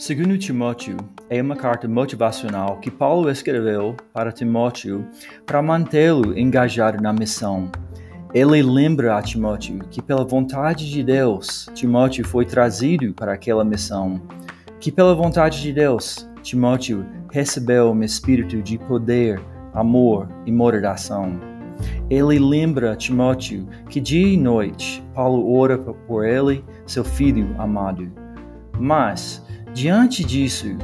Segundo Timóteo, é uma carta motivacional que Paulo escreveu para Timóteo para mantê-lo engajado na missão. Ele lembra a Timóteo que, pela vontade de Deus, Timóteo foi trazido para aquela missão. Que, pela vontade de Deus, Timóteo recebeu um espírito de poder, amor e moderação. Ele lembra Timóteo que dia e noite Paulo ora por ele, seu filho amado. Mas, Diante disso,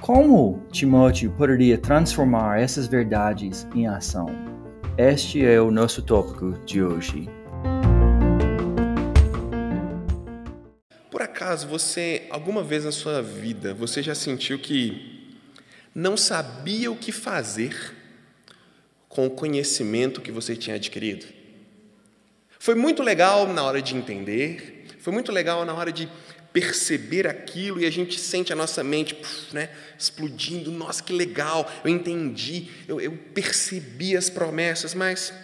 como Timóteo poderia transformar essas verdades em ação? Este é o nosso tópico de hoje. Por acaso você, alguma vez na sua vida, você já sentiu que não sabia o que fazer com o conhecimento que você tinha adquirido? Foi muito legal na hora de entender, foi muito legal na hora de perceber aquilo e a gente sente a nossa mente né, explodindo. Nossa, que legal, eu entendi, eu, eu percebi as promessas, mas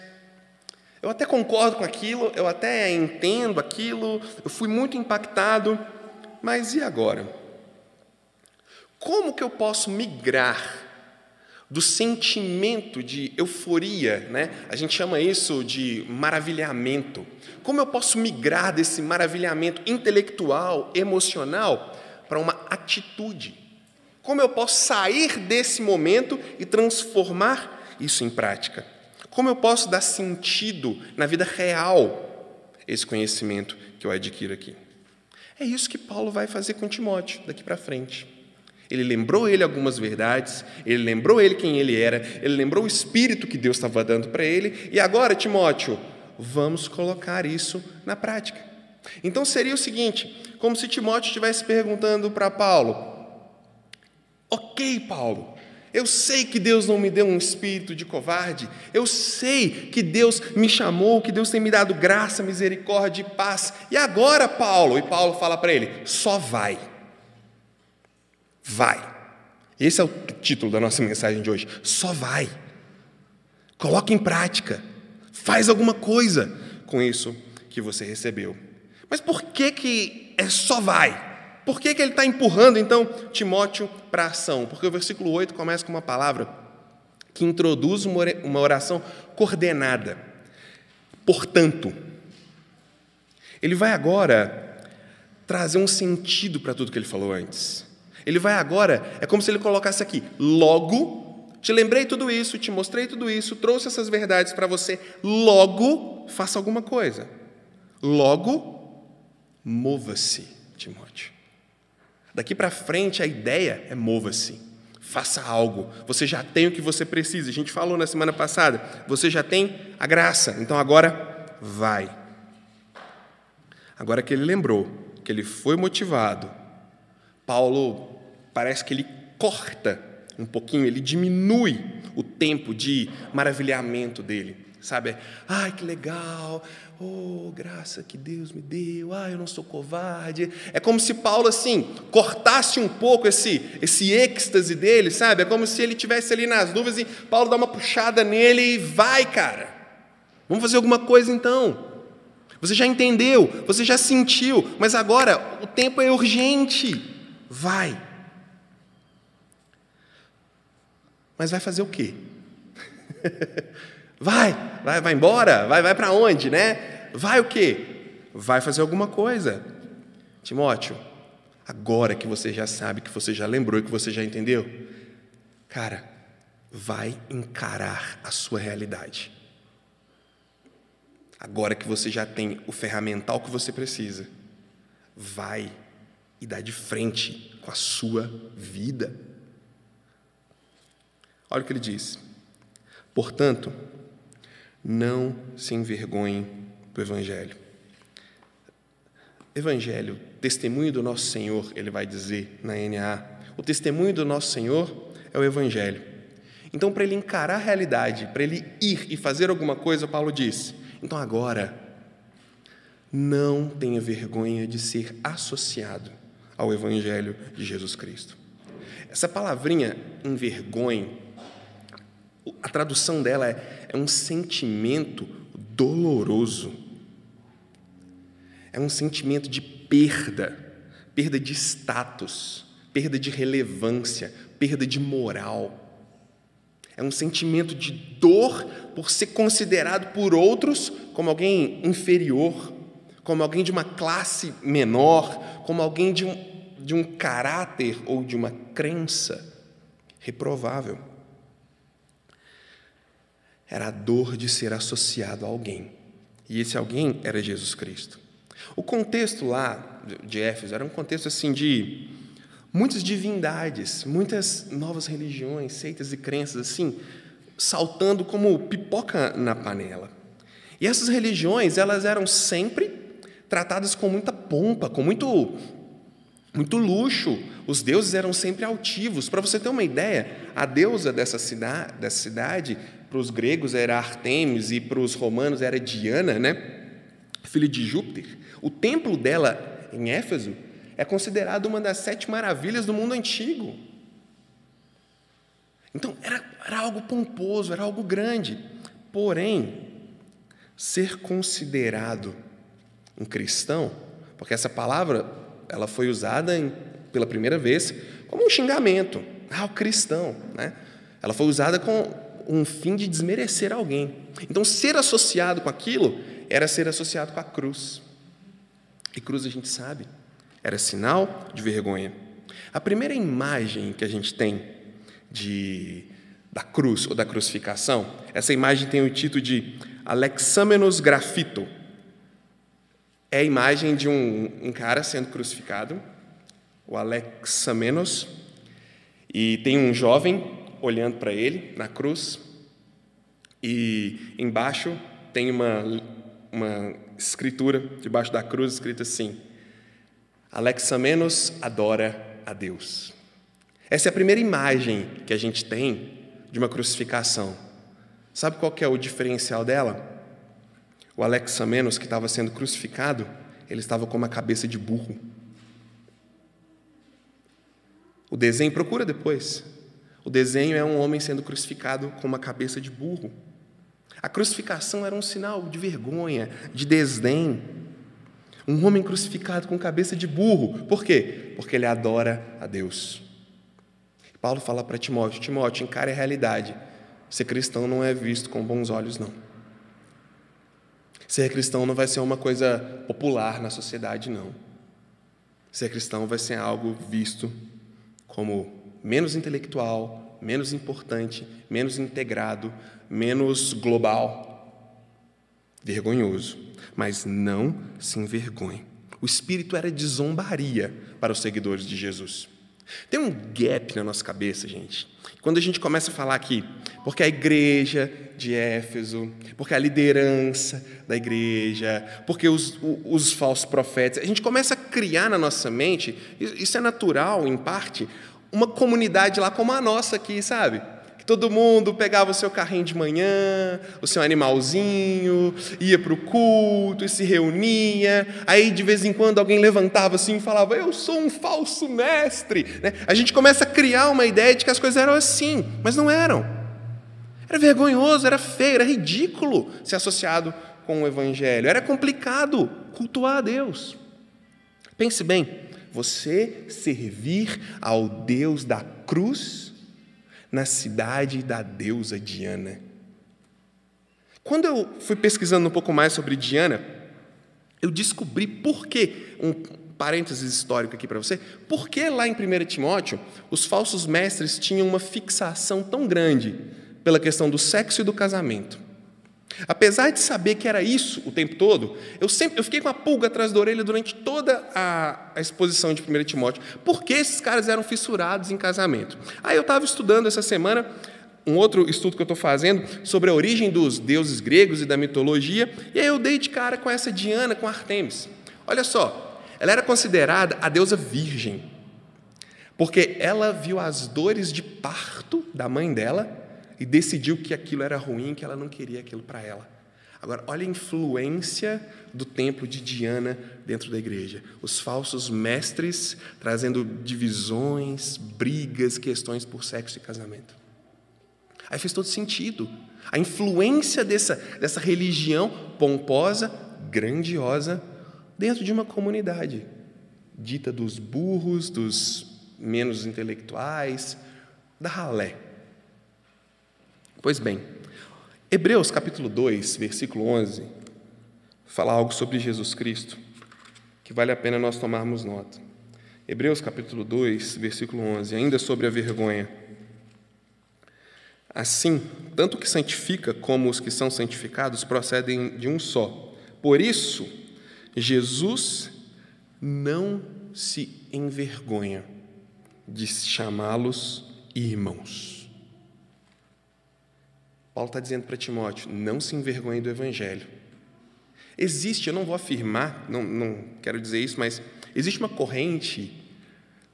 eu até concordo com aquilo, eu até entendo aquilo, eu fui muito impactado, mas e agora? Como que eu posso migrar do sentimento de euforia, né? A gente chama isso de maravilhamento. Como eu posso migrar desse maravilhamento intelectual, emocional, para uma atitude? Como eu posso sair desse momento e transformar isso em prática? Como eu posso dar sentido na vida real esse conhecimento que eu adquiro aqui? É isso que Paulo vai fazer com Timóteo daqui para frente. Ele lembrou ele algumas verdades, ele lembrou ele quem ele era, ele lembrou o espírito que Deus estava dando para ele, e agora, Timóteo, vamos colocar isso na prática. Então seria o seguinte: como se Timóteo estivesse perguntando para Paulo: Ok, Paulo, eu sei que Deus não me deu um espírito de covarde, eu sei que Deus me chamou, que Deus tem me dado graça, misericórdia e paz, e agora, Paulo? E Paulo fala para ele: só vai. Vai. Esse é o título da nossa mensagem de hoje. Só vai. Coloque em prática. Faz alguma coisa com isso que você recebeu. Mas por que, que é só vai? Por que, que ele está empurrando, então, Timóteo para a ação? Porque o versículo 8 começa com uma palavra que introduz uma oração coordenada. Portanto, ele vai agora trazer um sentido para tudo que ele falou antes. Ele vai agora, é como se ele colocasse aqui: logo, te lembrei tudo isso, te mostrei tudo isso, trouxe essas verdades para você, logo, faça alguma coisa. Logo, mova-se, Timóteo. Daqui para frente, a ideia é mova-se. Faça algo. Você já tem o que você precisa. A gente falou na semana passada. Você já tem a graça. Então agora vai. Agora que ele lembrou, que ele foi motivado, Paulo parece que ele corta um pouquinho, ele diminui o tempo de maravilhamento dele. Sabe? Ai, que legal! Oh, graça que Deus me deu. Ai, eu não sou covarde. É como se Paulo assim cortasse um pouco esse esse êxtase dele, sabe? É como se ele tivesse ali nas nuvens e Paulo dá uma puxada nele e vai, cara. Vamos fazer alguma coisa então. Você já entendeu, você já sentiu, mas agora o tempo é urgente. Vai. Mas vai fazer o quê? vai, vai, vai embora? Vai, vai para onde, né? Vai o quê? Vai fazer alguma coisa. Timóteo, agora que você já sabe, que você já lembrou, que você já entendeu, cara, vai encarar a sua realidade. Agora que você já tem o ferramental que você precisa, vai e dá de frente com a sua vida. Olha o que ele diz. Portanto, não se envergonhem do Evangelho. Evangelho, testemunho do nosso Senhor, ele vai dizer na NA. O testemunho do nosso Senhor é o Evangelho. Então, para ele encarar a realidade, para ele ir e fazer alguma coisa, Paulo diz: então agora, não tenha vergonha de ser associado ao Evangelho de Jesus Cristo. Essa palavrinha envergonhe a tradução dela é, é um sentimento doloroso. é um sentimento de perda, perda de status, perda de relevância, perda de moral. É um sentimento de dor por ser considerado por outros como alguém inferior, como alguém de uma classe menor, como alguém de um, de um caráter ou de uma crença reprovável. Era a dor de ser associado a alguém. E esse alguém era Jesus Cristo. O contexto lá de Éfeso era um contexto assim de muitas divindades, muitas novas religiões, seitas e crenças assim, saltando como pipoca na panela. E essas religiões, elas eram sempre tratadas com muita pompa, com muito muito luxo. Os deuses eram sempre altivos. Para você ter uma ideia, a deusa dessa cidade, dessa cidade para os gregos era Artemis e para os romanos era Diana, né? filha de Júpiter. O templo dela em Éfeso é considerado uma das sete maravilhas do mundo antigo. Então, era, era algo pomposo, era algo grande. Porém, ser considerado um cristão, porque essa palavra ela foi usada em, pela primeira vez como um xingamento. Ah, o cristão. Né? Ela foi usada com um fim de desmerecer alguém. Então, ser associado com aquilo era ser associado com a cruz. E cruz, a gente sabe, era sinal de vergonha. A primeira imagem que a gente tem de, da cruz ou da crucificação, essa imagem tem o título de Alexamenos Grafito, é a imagem de um, um cara sendo crucificado, o Alexamenos, e tem um jovem olhando para ele na cruz, e embaixo tem uma, uma escritura, debaixo da cruz, escrita assim: Alexamenos adora a Deus. Essa é a primeira imagem que a gente tem de uma crucificação. Sabe qual é o diferencial dela? O Alexamenos, que estava sendo crucificado, ele estava com uma cabeça de burro. O desenho, procura depois. O desenho é um homem sendo crucificado com uma cabeça de burro. A crucificação era um sinal de vergonha, de desdém. Um homem crucificado com cabeça de burro. Por quê? Porque ele adora a Deus. Paulo fala para Timóteo: Timóteo, encare a realidade. Ser cristão não é visto com bons olhos, não. Ser cristão não vai ser uma coisa popular na sociedade, não. Ser cristão vai ser algo visto como menos intelectual, menos importante, menos integrado, menos global. Vergonhoso. Mas não se envergonhe. O espírito era de zombaria para os seguidores de Jesus. Tem um gap na nossa cabeça, gente. Quando a gente começa a falar aqui, porque a igreja de Éfeso, porque a liderança da igreja, porque os, os, os falsos profetas, a gente começa a criar na nossa mente, isso é natural, em parte, uma comunidade lá como a nossa aqui, sabe? Todo mundo pegava o seu carrinho de manhã, o seu animalzinho, ia para o culto e se reunia. Aí, de vez em quando, alguém levantava assim e falava: Eu sou um falso mestre. Né? A gente começa a criar uma ideia de que as coisas eram assim, mas não eram. Era vergonhoso, era feio, era ridículo ser associado com o Evangelho. Era complicado cultuar a Deus. Pense bem: você servir ao Deus da cruz na cidade da deusa Diana. Quando eu fui pesquisando um pouco mais sobre Diana, eu descobri por que, um parênteses histórico aqui para você, por que lá em 1 Timóteo os falsos mestres tinham uma fixação tão grande pela questão do sexo e do casamento. Apesar de saber que era isso o tempo todo, eu sempre eu fiquei com a pulga atrás da orelha durante toda a, a exposição de 1 Timóteo. Por que esses caras eram fissurados em casamento? Aí eu estava estudando essa semana um outro estudo que eu estou fazendo sobre a origem dos deuses gregos e da mitologia, e aí eu dei de cara com essa Diana, com Artemis. Olha só, ela era considerada a deusa virgem, porque ela viu as dores de parto da mãe dela e decidiu que aquilo era ruim, que ela não queria aquilo para ela. Agora, olha a influência do templo de Diana dentro da igreja. Os falsos mestres trazendo divisões, brigas, questões por sexo e casamento. Aí fez todo sentido. A influência dessa, dessa religião pomposa, grandiosa, dentro de uma comunidade dita dos burros, dos menos intelectuais, da ralé. Pois bem, Hebreus capítulo 2, versículo 11, fala algo sobre Jesus Cristo que vale a pena nós tomarmos nota. Hebreus capítulo 2, versículo 11, ainda sobre a vergonha. Assim, tanto o que santifica como os que são santificados procedem de um só. Por isso, Jesus não se envergonha de chamá-los irmãos. Paulo está dizendo para Timóteo: não se envergonhe do Evangelho. Existe, eu não vou afirmar, não, não quero dizer isso, mas existe uma corrente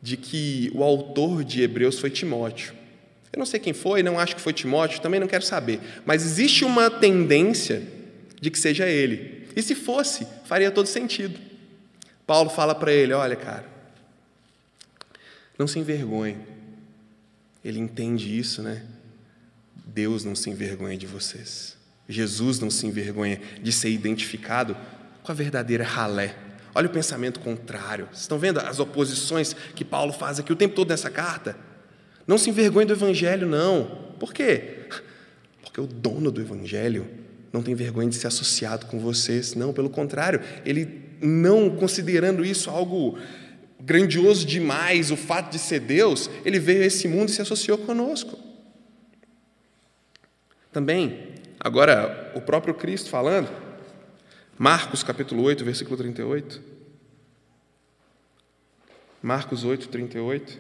de que o autor de Hebreus foi Timóteo. Eu não sei quem foi, não acho que foi Timóteo, também não quero saber, mas existe uma tendência de que seja ele. E se fosse, faria todo sentido. Paulo fala para ele: olha, cara, não se envergonhe. Ele entende isso, né? Deus não se envergonha de vocês. Jesus não se envergonha de ser identificado com a verdadeira ralé. Olha o pensamento contrário. Vocês estão vendo as oposições que Paulo faz aqui o tempo todo nessa carta? Não se envergonhe do Evangelho, não. Por quê? Porque o dono do Evangelho não tem vergonha de ser associado com vocês. Não, pelo contrário, ele não considerando isso algo grandioso demais, o fato de ser Deus, ele veio a esse mundo e se associou conosco. Também, agora, o próprio Cristo falando, Marcos capítulo 8, versículo 38. Marcos 8, 38.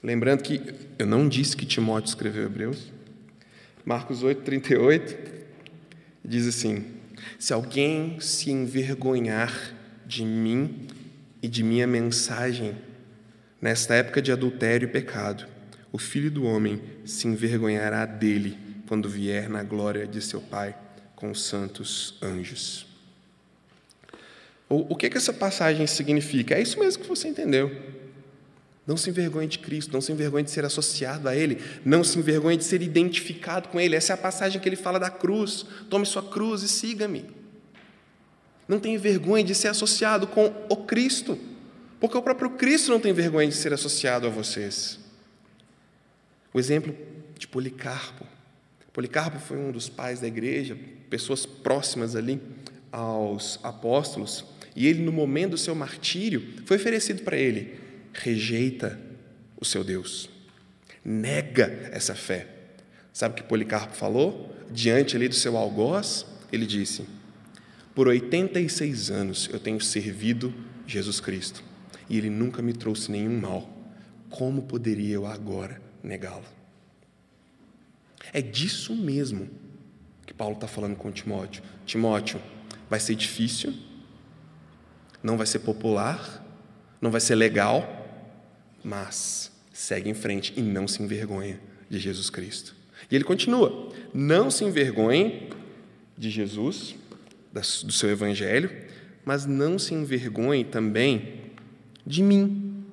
Lembrando que eu não disse que Timóteo escreveu Hebreus. Marcos 8, 38 diz assim: Se alguém se envergonhar de mim e de minha mensagem nesta época de adultério e pecado, o filho do homem se envergonhará dele quando vier na glória de seu Pai com os santos anjos. O, que, que essa passagem significa? É isso mesmo que você entendeu. Não se envergonhe de Cristo, não se envergonhe de ser associado a Ele, não se envergonhe de ser identificado com Ele. Essa é a passagem que ele fala da cruz. Tome sua cruz e siga-me. Não tenha vergonha de ser associado com o Cristo, porque o próprio Cristo não tem vergonha de ser associado a vocês. O exemplo de Policarpo. Policarpo foi um dos pais da igreja, pessoas próximas ali aos apóstolos, e ele, no momento do seu martírio, foi oferecido para ele: rejeita o seu Deus, nega essa fé. Sabe o que Policarpo falou? Diante ali do seu algoz, ele disse: Por 86 anos eu tenho servido Jesus Cristo, e ele nunca me trouxe nenhum mal. Como poderia eu agora negá-lo. É disso mesmo que Paulo está falando com Timóteo. Timóteo, vai ser difícil, não vai ser popular, não vai ser legal, mas segue em frente e não se envergonha de Jesus Cristo. E ele continua: não se envergonhe de Jesus, do seu evangelho, mas não se envergonhe também de mim.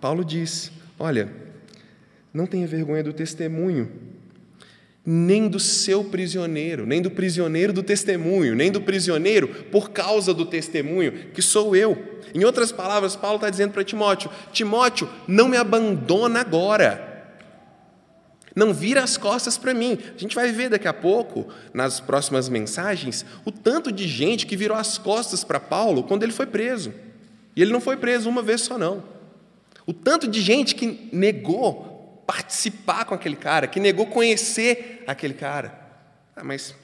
Paulo diz: olha, não tenha vergonha do testemunho, nem do seu prisioneiro, nem do prisioneiro do testemunho, nem do prisioneiro por causa do testemunho, que sou eu. Em outras palavras, Paulo está dizendo para Timóteo: Timóteo, não me abandona agora. Não vira as costas para mim. A gente vai ver daqui a pouco, nas próximas mensagens, o tanto de gente que virou as costas para Paulo quando ele foi preso. E ele não foi preso uma vez só, não. O tanto de gente que negou participar com aquele cara, que negou conhecer aquele cara. Ah, mas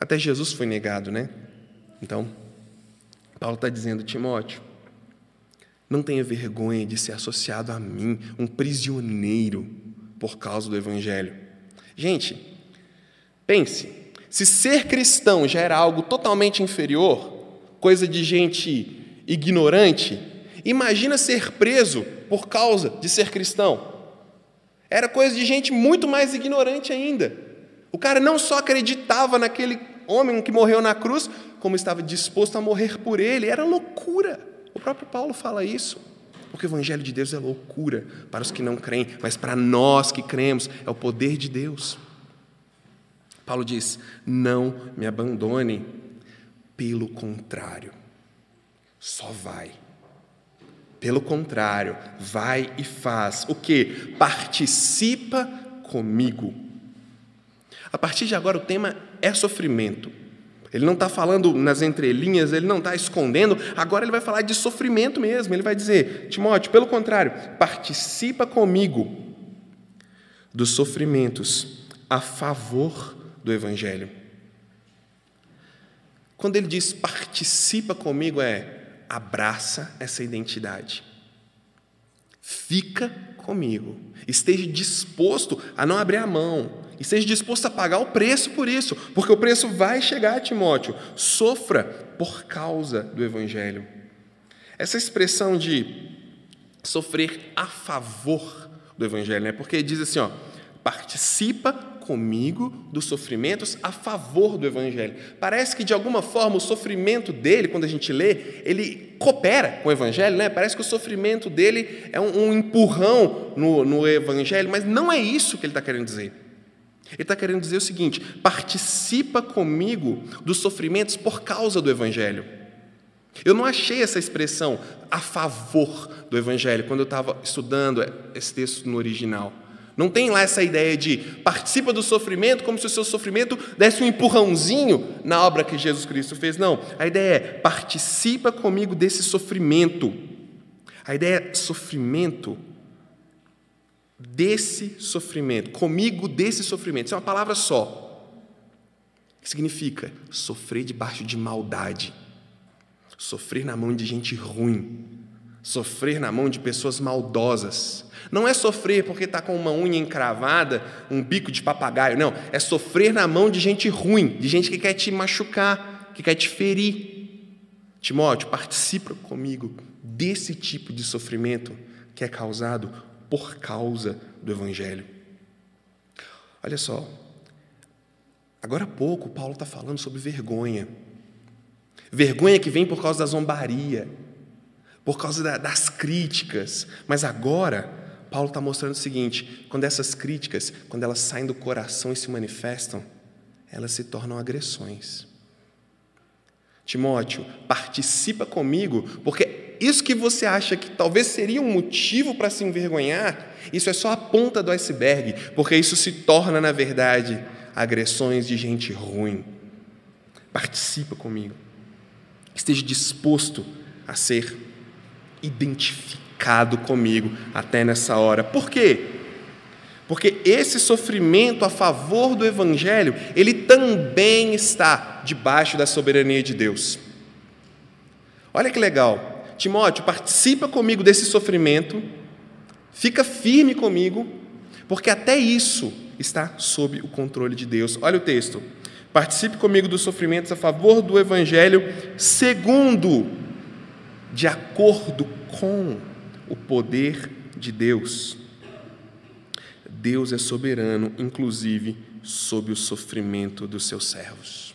até Jesus foi negado, né? Então, Paulo está dizendo, Timóteo, não tenha vergonha de ser associado a mim, um prisioneiro, por causa do Evangelho. Gente, pense: se ser cristão já era algo totalmente inferior, coisa de gente ignorante, imagina ser preso por causa de ser cristão. Era coisa de gente muito mais ignorante ainda. O cara não só acreditava naquele homem que morreu na cruz, como estava disposto a morrer por ele. Era loucura. O próprio Paulo fala isso. Porque o Evangelho de Deus é loucura para os que não creem, mas para nós que cremos é o poder de Deus. Paulo diz: Não me abandone, Pelo contrário, só vai. Pelo contrário, vai e faz o que? Participa comigo. A partir de agora, o tema é sofrimento. Ele não está falando nas entrelinhas, ele não está escondendo, agora ele vai falar de sofrimento mesmo. Ele vai dizer, Timóteo, pelo contrário, participa comigo dos sofrimentos a favor do Evangelho. Quando ele diz participa comigo, é abraça essa identidade. Fica comigo. Esteja disposto a não abrir a mão. Esteja disposto a pagar o preço por isso, porque o preço vai chegar, Timóteo. Sofra por causa do Evangelho. Essa expressão de sofrer a favor do Evangelho, né? porque diz assim: ó, participa comigo dos sofrimentos a favor do Evangelho. Parece que, de alguma forma, o sofrimento dele, quando a gente lê, ele coopera com o Evangelho, né? Parece que o sofrimento dele é um, um empurrão no, no Evangelho, mas não é isso que ele está querendo dizer. Ele está querendo dizer o seguinte: participa comigo dos sofrimentos por causa do Evangelho. Eu não achei essa expressão a favor do Evangelho quando eu estava estudando esse texto no original. Não tem lá essa ideia de participa do sofrimento como se o seu sofrimento desse um empurrãozinho na obra que Jesus Cristo fez. Não. A ideia é participa comigo desse sofrimento. A ideia é sofrimento desse sofrimento, comigo desse sofrimento. Isso é uma palavra só. Que significa sofrer debaixo de maldade, sofrer na mão de gente ruim, sofrer na mão de pessoas maldosas não é sofrer porque está com uma unha encravada, um bico de papagaio, não. É sofrer na mão de gente ruim, de gente que quer te machucar, que quer te ferir. Timóteo, participa comigo desse tipo de sofrimento que é causado por causa do Evangelho. Olha só, agora há pouco Paulo está falando sobre vergonha. Vergonha que vem por causa da zombaria, por causa das críticas, mas agora Paulo está mostrando o seguinte: quando essas críticas, quando elas saem do coração e se manifestam, elas se tornam agressões. Timóteo, participa comigo, porque isso que você acha que talvez seria um motivo para se envergonhar, isso é só a ponta do iceberg, porque isso se torna, na verdade, agressões de gente ruim. Participa comigo. Esteja disposto a ser identificado ficado comigo até nessa hora. Por quê? Porque esse sofrimento a favor do Evangelho, ele também está debaixo da soberania de Deus. Olha que legal. Timóteo, participa comigo desse sofrimento, fica firme comigo, porque até isso está sob o controle de Deus. Olha o texto. Participe comigo dos sofrimentos a favor do Evangelho, segundo, de acordo com o poder de Deus. Deus é soberano, inclusive, sobre o sofrimento dos seus servos.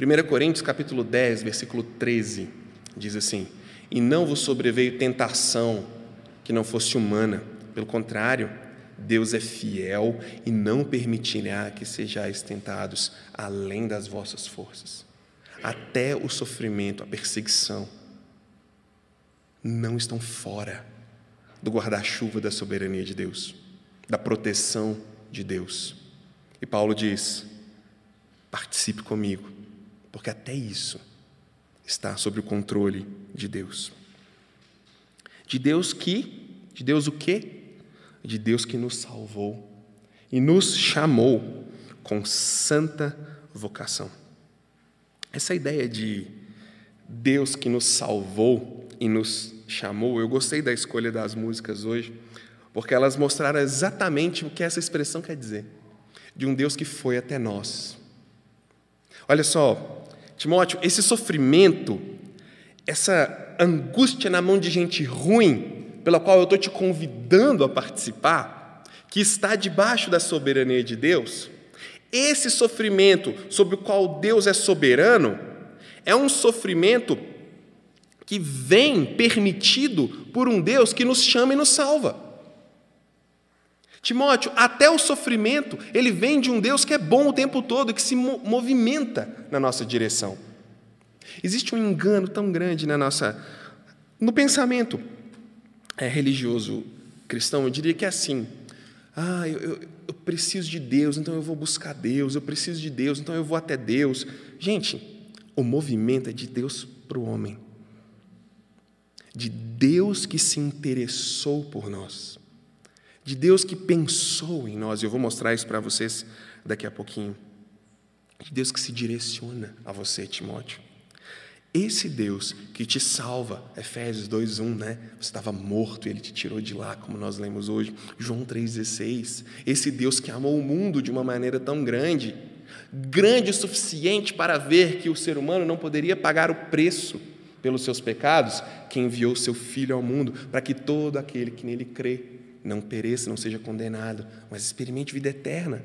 1 Coríntios capítulo 10, versículo 13, diz assim: E não vos sobreveio tentação que não fosse humana, pelo contrário, Deus é fiel e não permitirá que sejais tentados além das vossas forças. Até o sofrimento, a perseguição, não estão fora do guarda-chuva da soberania de Deus, da proteção de Deus. E Paulo diz: participe comigo, porque até isso está sob o controle de Deus. De Deus que, de Deus o quê? De Deus que nos salvou e nos chamou com santa vocação. Essa ideia de Deus que nos salvou e nos chamou. Eu gostei da escolha das músicas hoje, porque elas mostraram exatamente o que essa expressão quer dizer: de um Deus que foi até nós. Olha só, Timóteo, esse sofrimento, essa angústia na mão de gente ruim, pela qual eu estou te convidando a participar, que está debaixo da soberania de Deus, esse sofrimento sobre o qual Deus é soberano, é um sofrimento que vem permitido por um Deus que nos chama e nos salva. Timóteo, até o sofrimento, ele vem de um Deus que é bom o tempo todo, que se movimenta na nossa direção. Existe um engano tão grande na nossa no pensamento é, religioso cristão, eu diria que é assim. Ah, eu, eu, eu preciso de Deus, então eu vou buscar Deus. Eu preciso de Deus, então eu vou até Deus. Gente, o movimento é de Deus para o homem. De Deus que se interessou por nós. De Deus que pensou em nós. E eu vou mostrar isso para vocês daqui a pouquinho. De Deus que se direciona a você, Timóteo. Esse Deus que te salva, Efésios 2:1, né? Você estava morto e ele te tirou de lá, como nós lemos hoje. João 3:16. Esse Deus que amou o mundo de uma maneira tão grande, grande o suficiente para ver que o ser humano não poderia pagar o preço pelos seus pecados, que enviou seu filho ao mundo, para que todo aquele que nele crê não pereça, não seja condenado, mas experimente vida eterna.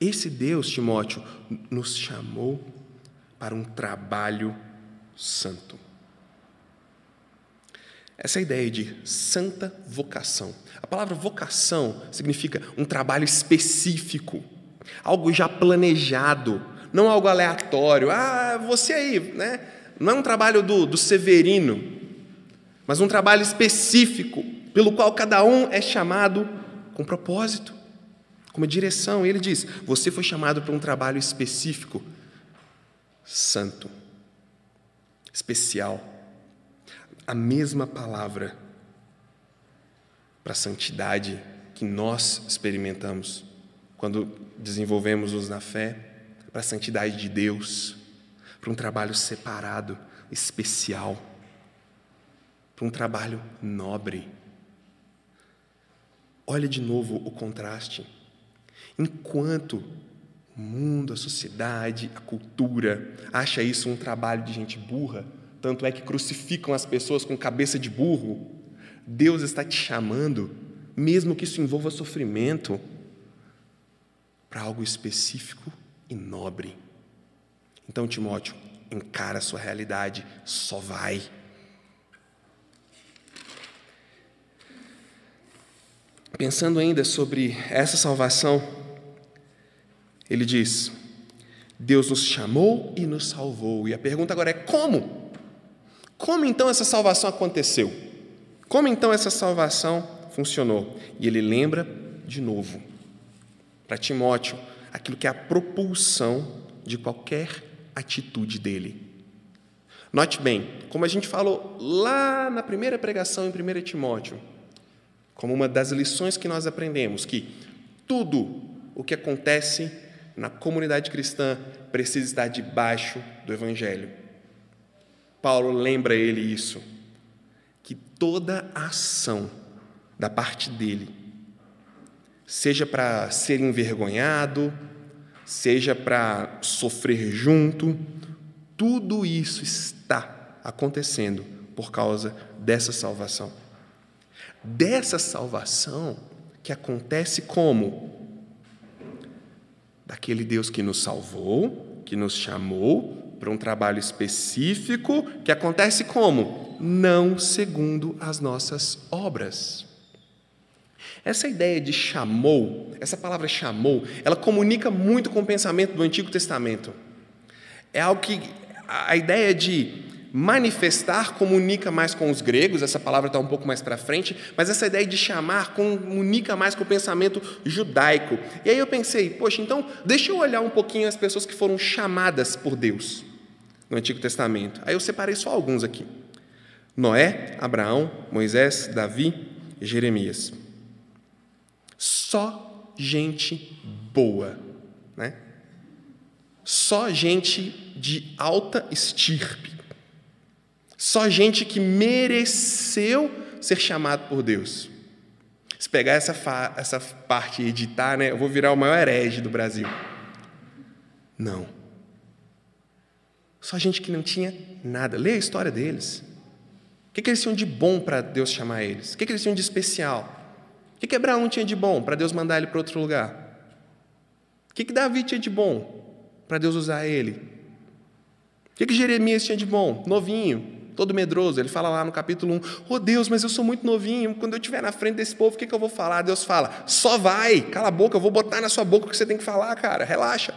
Esse Deus, Timóteo, nos chamou para um trabalho santo. Essa é ideia de santa vocação. A palavra vocação significa um trabalho específico, algo já planejado, não algo aleatório. Ah, você aí, né? Não é um trabalho do, do Severino, mas um trabalho específico, pelo qual cada um é chamado com propósito, com uma direção. E ele diz: Você foi chamado para um trabalho específico santo, especial. A mesma palavra para santidade que nós experimentamos quando desenvolvemos-nos na fé, para a santidade de Deus, para um trabalho separado, especial, para um trabalho nobre. Olha de novo o contraste. Enquanto o mundo, a sociedade, a cultura acha isso um trabalho de gente burra, tanto é que crucificam as pessoas com cabeça de burro. Deus está te chamando, mesmo que isso envolva sofrimento, para algo específico e nobre. Então, Timóteo, encara a sua realidade, só vai. Pensando ainda sobre essa salvação, ele diz: Deus nos chamou e nos salvou. E a pergunta agora é: como? Como então essa salvação aconteceu? Como então essa salvação funcionou? E ele lembra de novo para Timóteo aquilo que é a propulsão de qualquer atitude dele. Note bem, como a gente falou lá na primeira pregação em 1 Timóteo, como uma das lições que nós aprendemos, que tudo o que acontece na comunidade cristã precisa estar debaixo do Evangelho. Paulo lembra ele isso, que toda ação da parte dele, seja para ser envergonhado, seja para sofrer junto, tudo isso está acontecendo por causa dessa salvação. Dessa salvação que acontece como? Daquele Deus que nos salvou, que nos chamou para um trabalho específico, que acontece como? Não segundo as nossas obras. Essa ideia de chamou, essa palavra chamou, ela comunica muito com o pensamento do Antigo Testamento. É algo que a ideia de Manifestar comunica mais com os gregos, essa palavra está um pouco mais para frente, mas essa ideia de chamar comunica mais com o pensamento judaico. E aí eu pensei, poxa, então deixa eu olhar um pouquinho as pessoas que foram chamadas por Deus no Antigo Testamento. Aí eu separei só alguns aqui: Noé, Abraão, Moisés, Davi Jeremias. Só gente boa, né? Só gente de alta estirpe. Só gente que mereceu ser chamado por Deus. Se pegar essa, essa parte e editar, né, eu vou virar o maior herege do Brasil. Não. Só gente que não tinha nada. Lê a história deles. O que, que eles tinham de bom para Deus chamar eles? O que, que eles tinham de especial? O que, que Abraão tinha de bom para Deus mandar ele para outro lugar? O que, que Davi tinha de bom para Deus usar ele? O que, que Jeremias tinha de bom? Novinho, todo medroso. Ele fala lá no capítulo 1: Oh Deus, mas eu sou muito novinho. Quando eu estiver na frente desse povo, o que, que eu vou falar? Deus fala: Só vai, cala a boca, eu vou botar na sua boca o que você tem que falar, cara, relaxa.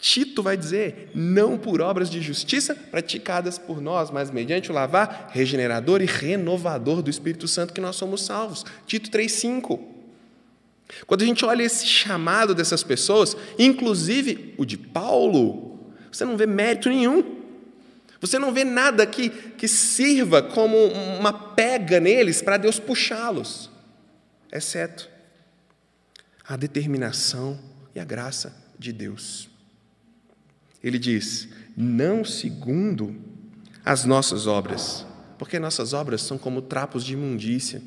Tito vai dizer: não por obras de justiça praticadas por nós, mas mediante o lavar regenerador e renovador do Espírito Santo que nós somos salvos. Tito 3,5. Quando a gente olha esse chamado dessas pessoas, inclusive o de Paulo, você não vê mérito nenhum. Você não vê nada que, que sirva como uma pega neles para Deus puxá-los, exceto a determinação e a graça de Deus. Ele diz: não segundo as nossas obras, porque nossas obras são como trapos de imundícia,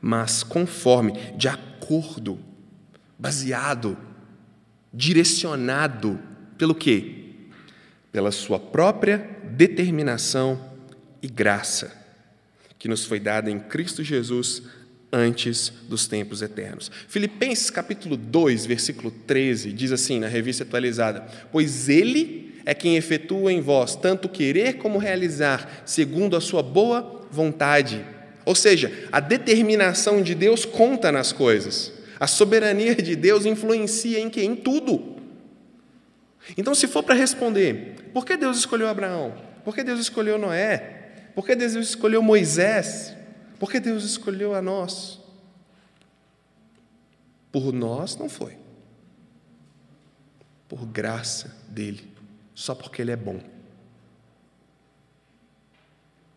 mas conforme, de acordo, baseado, direcionado pelo quê? Pela sua própria determinação e graça, que nos foi dada em Cristo Jesus antes dos tempos eternos. Filipenses capítulo 2, versículo 13, diz assim na revista atualizada: Pois ele é quem efetua em vós tanto querer como realizar, segundo a sua boa vontade. Ou seja, a determinação de Deus conta nas coisas. A soberania de Deus influencia em que? Em tudo. Então, se for para responder, por que Deus escolheu Abraão? Por que Deus escolheu Noé? Por que Deus escolheu Moisés? Por que Deus escolheu a nós? Por nós não foi. Por graça dele, só porque ele é bom.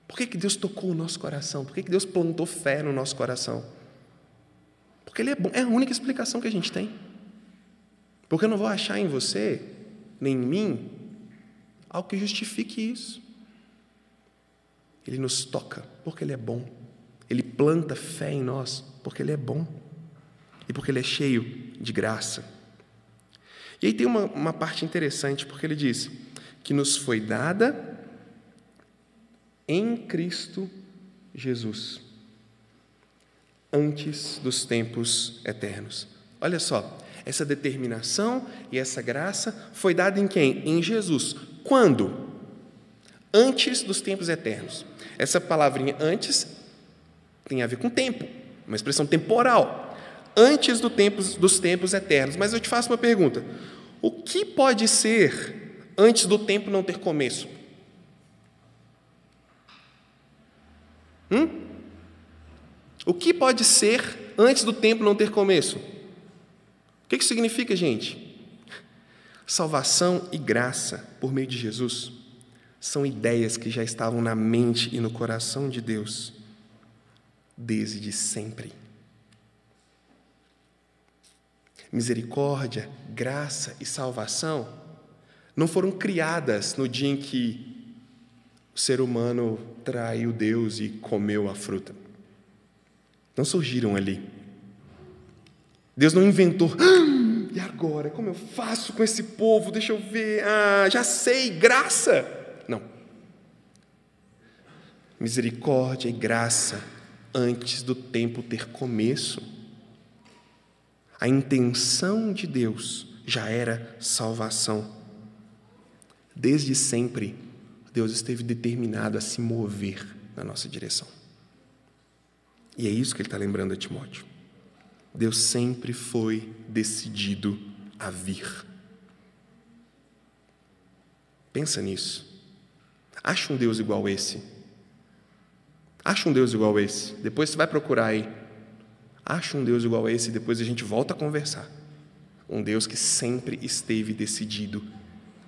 Por que, que Deus tocou o nosso coração? Por que, que Deus plantou fé no nosso coração? Porque Ele é bom. É a única explicação que a gente tem. Porque eu não vou achar em você, nem em mim, algo que justifique isso. Ele nos toca porque Ele é bom. Ele planta fé em nós porque Ele é bom e porque Ele é cheio de graça. E aí tem uma, uma parte interessante, porque ele diz que nos foi dada em Cristo Jesus, antes dos tempos eternos. Olha só, essa determinação e essa graça foi dada em quem? Em Jesus. Quando? Antes dos tempos eternos. Essa palavrinha antes tem a ver com tempo, uma expressão temporal, antes do tempo, dos tempos eternos. Mas eu te faço uma pergunta: o que pode ser antes do tempo não ter começo? Hum? O que pode ser antes do tempo não ter começo? O que isso significa, gente? Salvação e graça por meio de Jesus são ideias que já estavam na mente e no coração de Deus desde sempre. Misericórdia, graça e salvação não foram criadas no dia em que o ser humano traiu Deus e comeu a fruta. Não surgiram ali. Deus não inventou. Ah, e agora? Como eu faço com esse povo? Deixa eu ver. Ah, já sei, graça. Não. Misericórdia e graça antes do tempo ter começo. A intenção de Deus já era salvação. Desde sempre, Deus esteve determinado a se mover na nossa direção. E é isso que ele está lembrando a Timóteo. Deus sempre foi decidido a vir. Pensa nisso. Acha um Deus igual esse Acha um Deus igual esse. Depois você vai procurar aí. Acha um Deus igual esse e depois a gente volta a conversar. Um Deus que sempre esteve decidido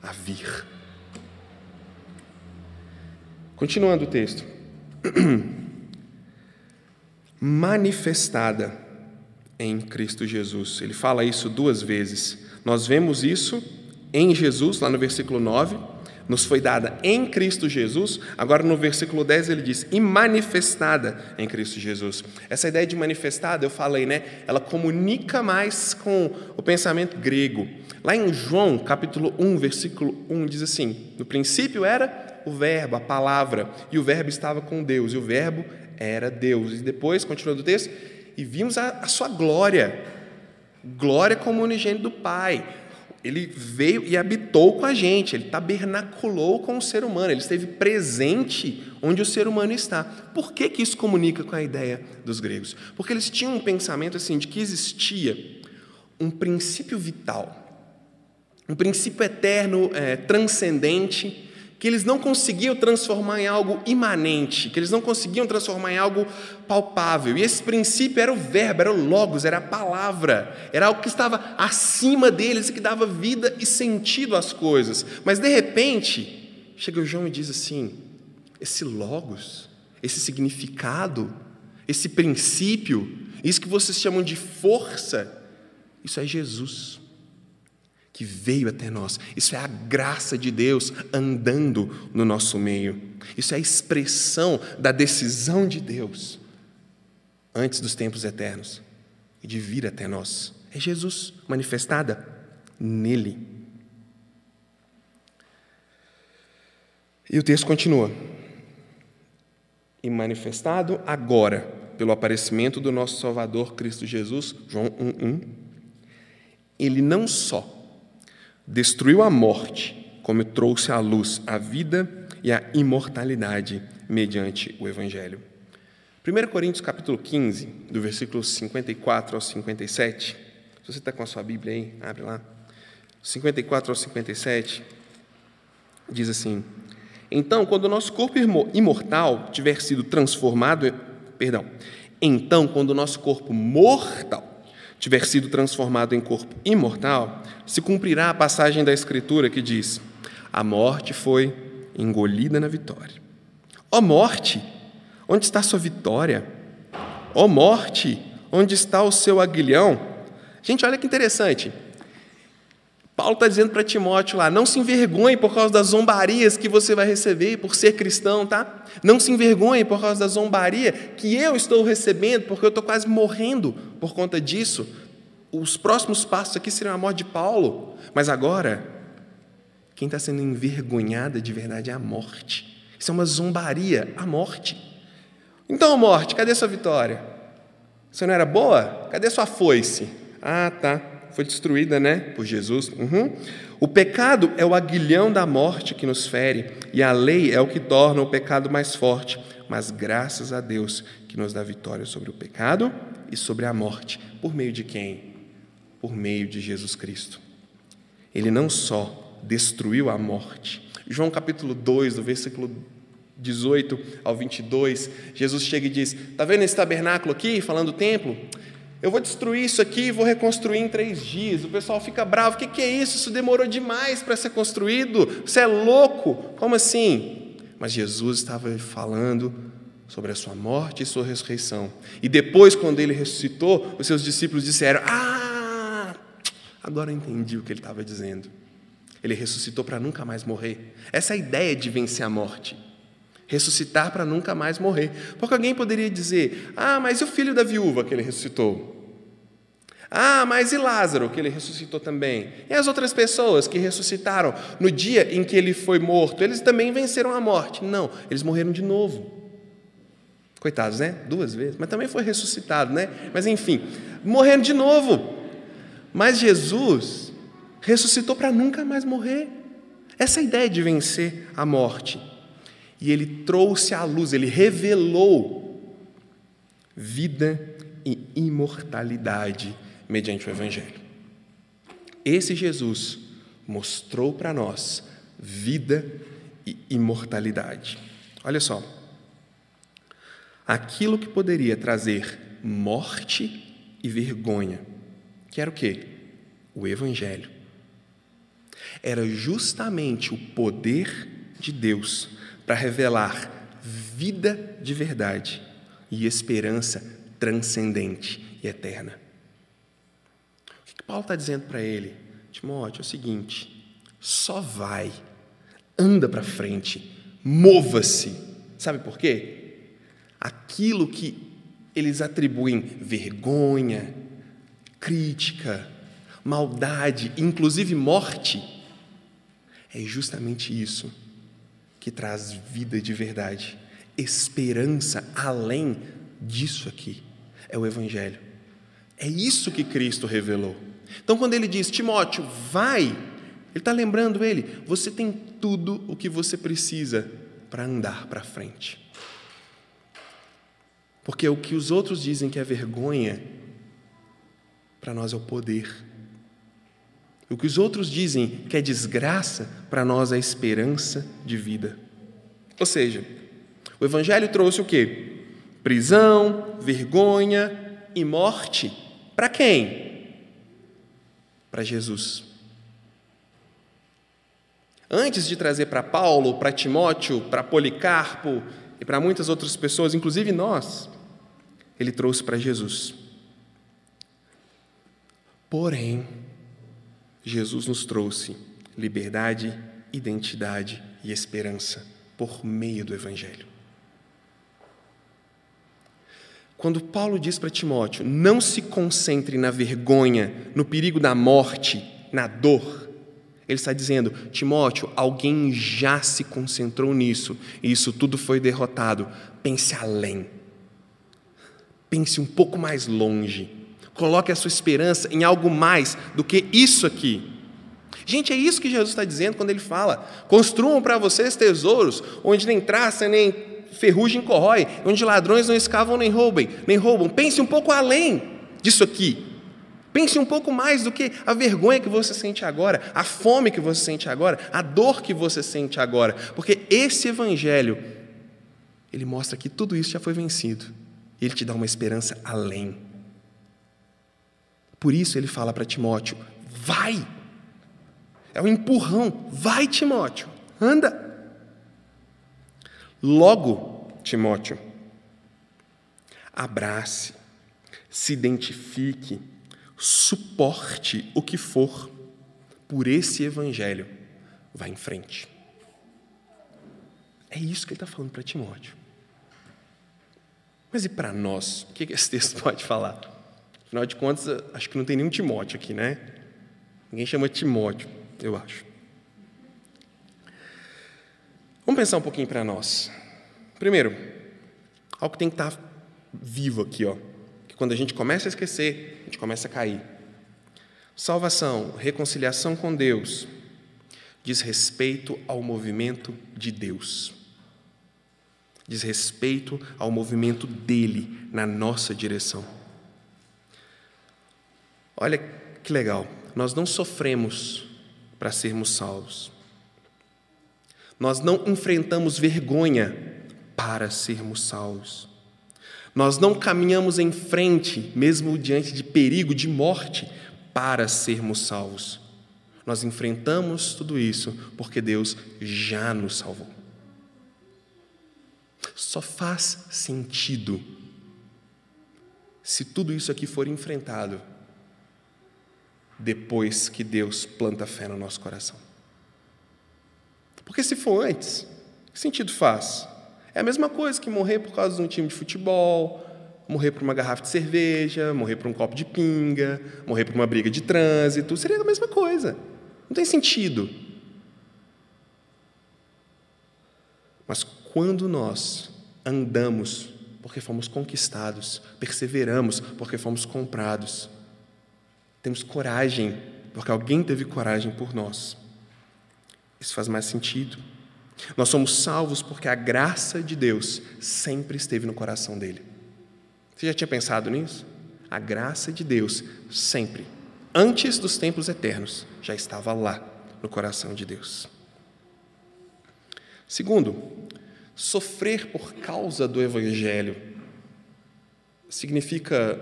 a vir. Continuando o texto. Manifestada em Cristo Jesus. Ele fala isso duas vezes. Nós vemos isso em Jesus, lá no versículo 9 nos foi dada em Cristo Jesus. Agora, no versículo 10, ele diz: e manifestada em Cristo Jesus. Essa ideia de manifestada, eu falei, né? Ela comunica mais com o pensamento grego. Lá em João, capítulo 1, versículo 1, diz assim: No princípio era o Verbo, a palavra, e o Verbo estava com Deus, e o Verbo era Deus. E depois, continuando o texto, e vimos a, a sua glória, glória como unigênito do Pai ele veio e habitou com a gente, ele tabernaculou com o ser humano, ele esteve presente onde o ser humano está. Por que, que isso comunica com a ideia dos gregos? Porque eles tinham um pensamento assim de que existia um princípio vital, um princípio eterno, é, transcendente, que eles não conseguiam transformar em algo imanente, que eles não conseguiam transformar em algo palpável. E esse princípio era o verbo, era o logos, era a palavra, era algo que estava acima deles e que dava vida e sentido às coisas. Mas de repente, chega o João e diz assim: esse logos, esse significado, esse princípio, isso que vocês chamam de força, isso é Jesus que veio até nós. Isso é a graça de Deus andando no nosso meio. Isso é a expressão da decisão de Deus antes dos tempos eternos e de vir até nós. É Jesus manifestada nele. E o texto continua. E manifestado agora pelo aparecimento do nosso Salvador Cristo Jesus, João 1:1, ele não só destruiu a morte, como trouxe à luz a vida e a imortalidade mediante o Evangelho. 1 Coríntios capítulo 15, do versículo 54 ao 57. Se você está com a sua Bíblia aí, abre lá. 54 ao 57, diz assim: Então, quando o nosso corpo imortal tiver sido transformado, perdão, então, quando o nosso corpo mortal tiver sido transformado em corpo imortal, se cumprirá a passagem da Escritura que diz: A morte foi engolida na vitória. Ó morte, onde está sua vitória? Ó morte, onde está o seu aguilhão? Gente, olha que interessante. Paulo está dizendo para Timóteo lá: não se envergonhe por causa das zombarias que você vai receber por ser cristão, tá? Não se envergonhe por causa da zombaria que eu estou recebendo, porque eu estou quase morrendo por conta disso. Os próximos passos aqui seriam a morte de Paulo, mas agora, quem está sendo envergonhada de verdade é a morte. Isso é uma zombaria, a morte. Então, morte, cadê sua vitória? Você não era boa? Cadê sua foice? Ah, tá foi destruída, né, por Jesus. Uhum. O pecado é o aguilhão da morte que nos fere, e a lei é o que torna o pecado mais forte. Mas graças a Deus que nos dá vitória sobre o pecado e sobre a morte. Por meio de quem? Por meio de Jesus Cristo. Ele não só destruiu a morte. João capítulo 2, do versículo 18 ao 22, Jesus chega e diz: Está vendo esse tabernáculo aqui, falando do templo? Eu vou destruir isso aqui e vou reconstruir em três dias. O pessoal fica bravo. O que, que é isso? Isso demorou demais para ser construído. Você é louco? Como assim? Mas Jesus estava falando sobre a sua morte e sua ressurreição. E depois, quando ele ressuscitou, os seus discípulos disseram: Ah, agora eu entendi o que ele estava dizendo. Ele ressuscitou para nunca mais morrer. Essa é a ideia de vencer a morte ressuscitar para nunca mais morrer. Porque alguém poderia dizer: ah, mas e o filho da viúva que ele ressuscitou? Ah, mas e Lázaro, que ele ressuscitou também? E as outras pessoas que ressuscitaram no dia em que ele foi morto, eles também venceram a morte? Não, eles morreram de novo. Coitados, né? Duas vezes, mas também foi ressuscitado, né? Mas enfim, morreram de novo. Mas Jesus ressuscitou para nunca mais morrer. Essa é ideia de vencer a morte e ele trouxe à luz, ele revelou vida e imortalidade mediante o Evangelho. Esse Jesus mostrou para nós vida e imortalidade. Olha só, aquilo que poderia trazer morte e vergonha, que era o quê? O Evangelho. Era justamente o poder de Deus para revelar vida de verdade e esperança transcendente e eterna. O que Paulo está dizendo para ele? Timóteo, é o seguinte: só vai, anda para frente, mova-se. Sabe por quê? Aquilo que eles atribuem vergonha, crítica, maldade, inclusive morte, é justamente isso que traz vida de verdade, esperança além disso aqui. É o Evangelho. É isso que Cristo revelou. Então, quando ele diz, Timóteo, vai, ele está lembrando ele: você tem tudo o que você precisa para andar para frente. Porque o que os outros dizem que é vergonha, para nós é o poder. O que os outros dizem que é desgraça, para nós é esperança de vida. Ou seja, o Evangelho trouxe o quê? Prisão, vergonha e morte. Para quem? Para Jesus. Antes de trazer para Paulo, para Timóteo, para Policarpo e para muitas outras pessoas, inclusive nós, ele trouxe para Jesus. Porém, Jesus nos trouxe liberdade, identidade e esperança por meio do Evangelho. Quando Paulo diz para Timóteo: não se concentre na vergonha, no perigo da morte, na dor, ele está dizendo: Timóteo, alguém já se concentrou nisso, e isso tudo foi derrotado. Pense além. Pense um pouco mais longe. Coloque a sua esperança em algo mais do que isso aqui. Gente, é isso que Jesus está dizendo quando ele fala: construam para vocês tesouros onde nem traça nem ferrugem corrói, onde ladrões não escavam nem roubem, nem roubam. Pense um pouco além disso aqui. Pense um pouco mais do que a vergonha que você sente agora, a fome que você sente agora, a dor que você sente agora, porque esse evangelho ele mostra que tudo isso já foi vencido. Ele te dá uma esperança além. Por isso ele fala para Timóteo: vai. É um empurrão. Vai, Timóteo. Anda. Logo, Timóteo, abrace, se identifique, suporte o que for por esse evangelho. Vá em frente. É isso que ele está falando para Timóteo. Mas e para nós? O que esse texto pode falar? Afinal de contas, acho que não tem nenhum Timóteo aqui, né? Ninguém chama Timóteo, eu acho. Vamos pensar um pouquinho para nós. Primeiro, algo que tem que estar tá vivo aqui, ó. Que quando a gente começa a esquecer, a gente começa a cair. Salvação, reconciliação com Deus, diz respeito ao movimento de Deus diz respeito ao movimento dele na nossa direção. Olha que legal, nós não sofremos para sermos salvos. Nós não enfrentamos vergonha para sermos salvos. Nós não caminhamos em frente, mesmo diante de perigo de morte, para sermos salvos. Nós enfrentamos tudo isso porque Deus já nos salvou só faz sentido se tudo isso aqui for enfrentado depois que Deus planta fé no nosso coração. Porque se for antes, que sentido faz? É a mesma coisa que morrer por causa de um time de futebol, morrer por uma garrafa de cerveja, morrer por um copo de pinga, morrer por uma briga de trânsito, seria a mesma coisa. Não tem sentido. Mas quando nós andamos porque fomos conquistados, perseveramos porque fomos comprados, temos coragem porque alguém teve coragem por nós. Isso faz mais sentido. Nós somos salvos porque a graça de Deus sempre esteve no coração dele. Você já tinha pensado nisso? A graça de Deus sempre, antes dos tempos eternos, já estava lá no coração de Deus. Segundo, sofrer por causa do Evangelho significa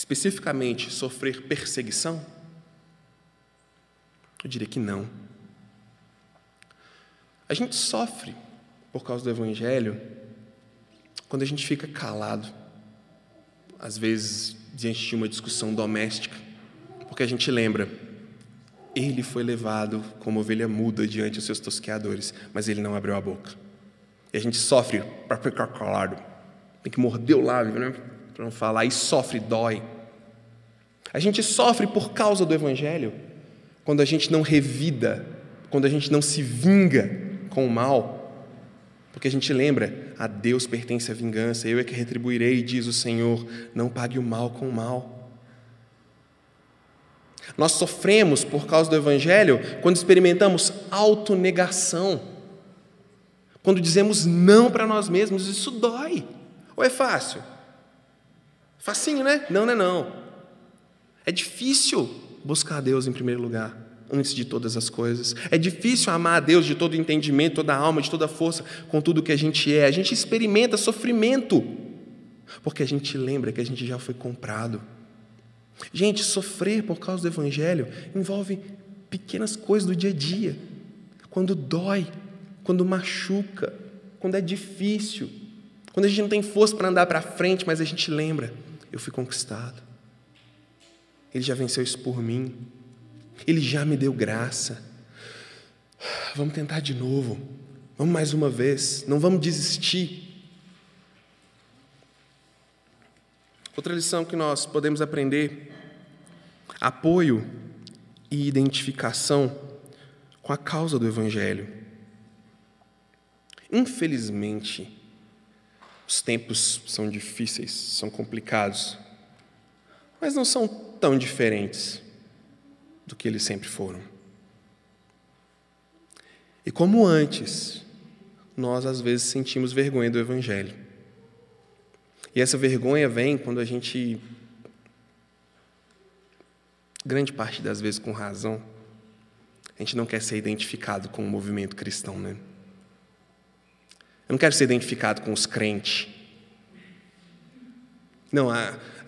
especificamente sofrer perseguição? Eu diria que não. A gente sofre por causa do Evangelho quando a gente fica calado, às vezes diante de uma discussão doméstica, porque a gente lembra ele foi levado como ovelha muda diante dos seus tosqueadores, mas ele não abriu a boca. E a gente sofre para ficar calado. Tem que morder o lábio, né? Para não falar, e sofre, dói. A gente sofre por causa do Evangelho, quando a gente não revida, quando a gente não se vinga com o mal, porque a gente lembra, a Deus pertence a vingança, eu é que retribuirei, diz o Senhor, não pague o mal com o mal. Nós sofremos por causa do Evangelho quando experimentamos autonegação. Quando dizemos não para nós mesmos, isso dói. Ou é fácil? Facinho, né? Não, não é não. É difícil buscar a Deus em primeiro lugar, antes de todas as coisas. É difícil amar a Deus de todo entendimento, toda alma, de toda força, com tudo que a gente é. A gente experimenta sofrimento, porque a gente lembra que a gente já foi comprado. Gente, sofrer por causa do Evangelho envolve pequenas coisas do dia a dia. Quando dói, quando machuca, quando é difícil, quando a gente não tem força para andar para frente, mas a gente lembra: eu fui conquistado. Ele já venceu isso por mim. Ele já me deu graça. Vamos tentar de novo. Vamos mais uma vez. Não vamos desistir. Outra lição que nós podemos aprender: apoio e identificação com a causa do Evangelho. Infelizmente, os tempos são difíceis, são complicados, mas não são tão diferentes do que eles sempre foram. E como antes, nós às vezes sentimos vergonha do Evangelho. E essa vergonha vem quando a gente, grande parte das vezes com razão, a gente não quer ser identificado com o movimento cristão, né? Eu não quero ser identificado com os crentes. Não,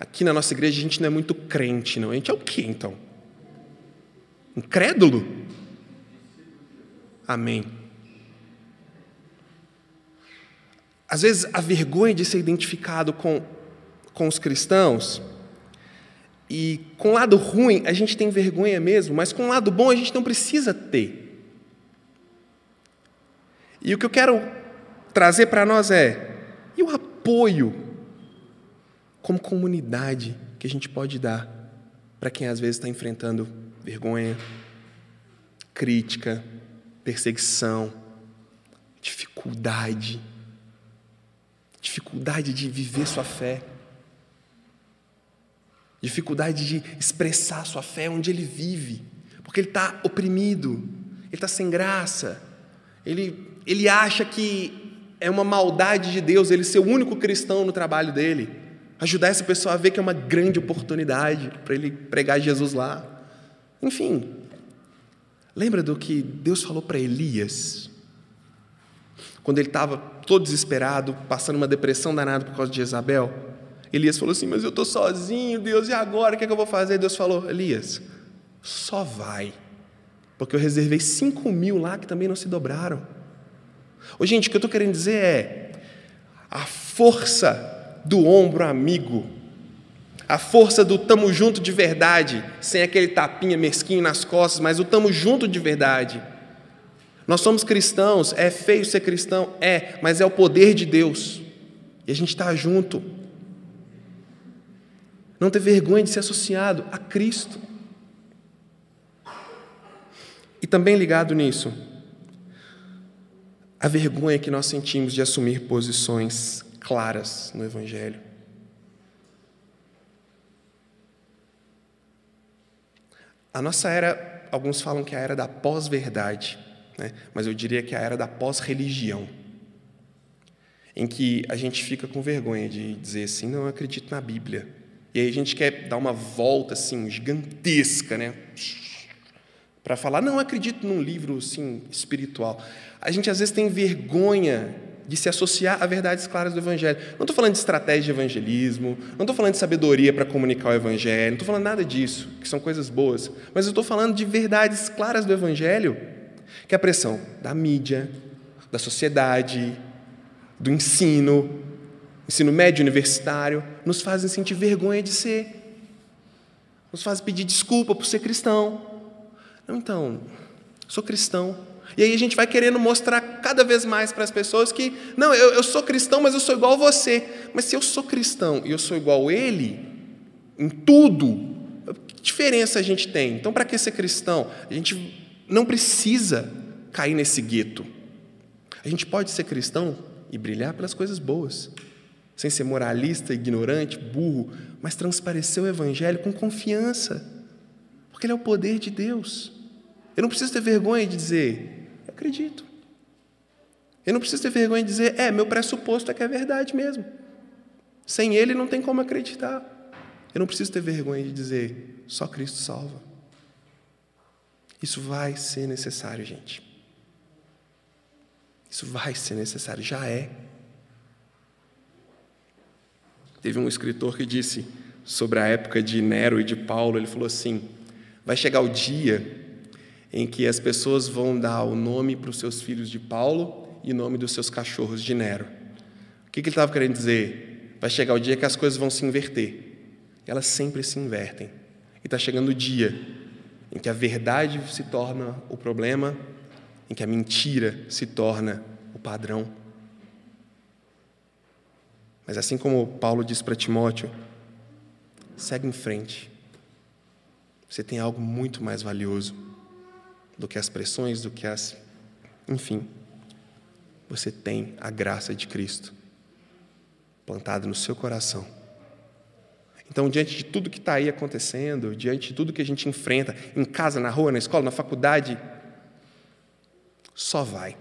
aqui na nossa igreja a gente não é muito crente, não. A gente é o quê, então? Incrédulo? Amém. Às vezes a vergonha de ser identificado com, com os cristãos, e com o lado ruim a gente tem vergonha mesmo, mas com o lado bom a gente não precisa ter. E o que eu quero trazer para nós é: e o apoio como comunidade que a gente pode dar para quem às vezes está enfrentando vergonha, crítica, perseguição, dificuldade, dificuldade de viver sua fé, dificuldade de expressar sua fé onde ele vive, porque ele está oprimido, ele está sem graça, ele, ele acha que é uma maldade de Deus ele ser o único cristão no trabalho dele. Ajudar essa pessoa a ver que é uma grande oportunidade para ele pregar Jesus lá. Enfim, lembra do que Deus falou para Elias? Quando ele estava todo desesperado, passando uma depressão danada por causa de Jezabel. Elias falou assim: Mas eu estou sozinho, Deus, e agora? O que, é que eu vou fazer? Deus falou: Elias, só vai, porque eu reservei cinco mil lá que também não se dobraram. Ô, gente, o que eu estou querendo dizer é a força do ombro amigo, a força do tamo junto de verdade, sem aquele tapinha mesquinho nas costas, mas o tamo junto de verdade. Nós somos cristãos, é feio ser cristão? É, mas é o poder de Deus. E a gente está junto. Não ter vergonha de ser associado a Cristo. E também ligado nisso, a vergonha que nós sentimos de assumir posições claras no Evangelho. A nossa era, alguns falam que é a era da pós-verdade, né? mas eu diria que é a era da pós-religião, em que a gente fica com vergonha de dizer assim, não, eu acredito na Bíblia. E aí a gente quer dar uma volta assim gigantesca, né? Para falar, não, acredito num livro assim espiritual a gente às vezes tem vergonha de se associar a verdades claras do Evangelho. Não estou falando de estratégia de evangelismo, não estou falando de sabedoria para comunicar o Evangelho, não estou falando nada disso, que são coisas boas, mas eu estou falando de verdades claras do Evangelho, que é a pressão da mídia, da sociedade, do ensino, ensino médio universitário, nos fazem sentir vergonha de ser, nos fazem pedir desculpa por ser cristão. Não, então, sou cristão, e aí a gente vai querendo mostrar cada vez mais para as pessoas que, não, eu, eu sou cristão, mas eu sou igual a você. Mas se eu sou cristão e eu sou igual a ele, em tudo, que diferença a gente tem? Então, para que ser cristão? A gente não precisa cair nesse gueto. A gente pode ser cristão e brilhar pelas coisas boas, sem ser moralista, ignorante, burro, mas transparecer o evangelho com confiança Porque Ele é o poder de Deus. Eu não preciso ter vergonha de dizer, eu acredito. Eu não preciso ter vergonha de dizer, é, meu pressuposto é que é verdade mesmo. Sem Ele não tem como acreditar. Eu não preciso ter vergonha de dizer, só Cristo salva. Isso vai ser necessário, gente. Isso vai ser necessário, já é. Teve um escritor que disse sobre a época de Nero e de Paulo, ele falou assim: vai chegar o dia em que as pessoas vão dar o nome para os seus filhos de Paulo e o nome dos seus cachorros de Nero. O que, que ele estava querendo dizer? Vai chegar o dia que as coisas vão se inverter. Elas sempre se invertem. E está chegando o dia em que a verdade se torna o problema, em que a mentira se torna o padrão. Mas assim como Paulo diz para Timóteo, segue em frente. Você tem algo muito mais valioso do que as pressões, do que as. Enfim, você tem a graça de Cristo plantada no seu coração. Então, diante de tudo que está aí acontecendo, diante de tudo que a gente enfrenta, em casa, na rua, na escola, na faculdade, só vai.